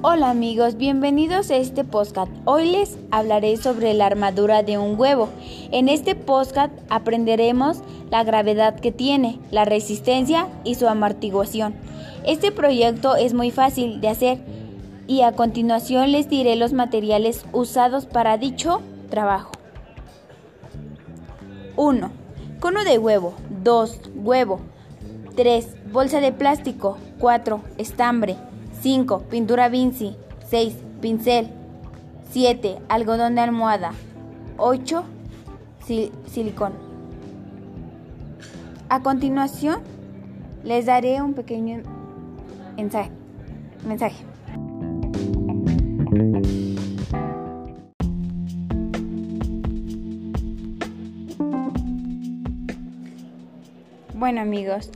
Hola amigos, bienvenidos a este podcast. Hoy les hablaré sobre la armadura de un huevo. En este podcast aprenderemos la gravedad que tiene, la resistencia y su amortiguación. Este proyecto es muy fácil de hacer y a continuación les diré los materiales usados para dicho trabajo. 1. Cono de huevo. 2. Huevo. 3. Bolsa de plástico. 4. Estambre. 5. Pintura Vinci. 6. Pincel. 7. Algodón de almohada. 8. silicón. A continuación, les daré un pequeño mensaje. mensaje. Bueno amigos,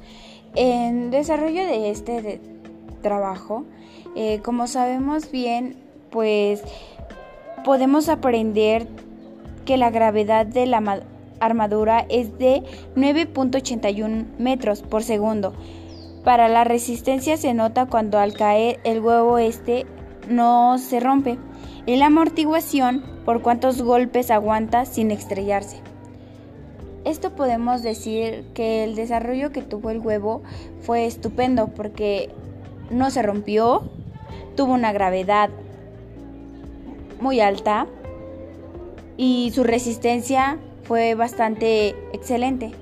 en desarrollo de este trabajo, eh, como sabemos bien, pues podemos aprender que la gravedad de la armadura es de 9.81 metros por segundo. Para la resistencia se nota cuando al caer el huevo este no se rompe. Y la amortiguación por cuántos golpes aguanta sin estrellarse. Esto podemos decir que el desarrollo que tuvo el huevo fue estupendo porque no se rompió, tuvo una gravedad muy alta y su resistencia fue bastante excelente.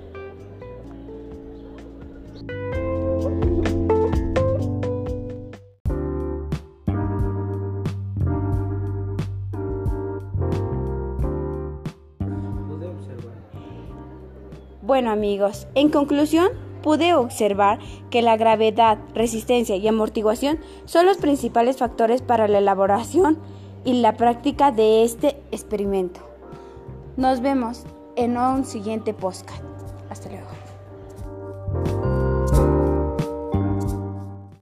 Bueno amigos, en conclusión, pude observar que la gravedad, resistencia y amortiguación son los principales factores para la elaboración y la práctica de este experimento. Nos vemos en un siguiente podcast. Hasta luego.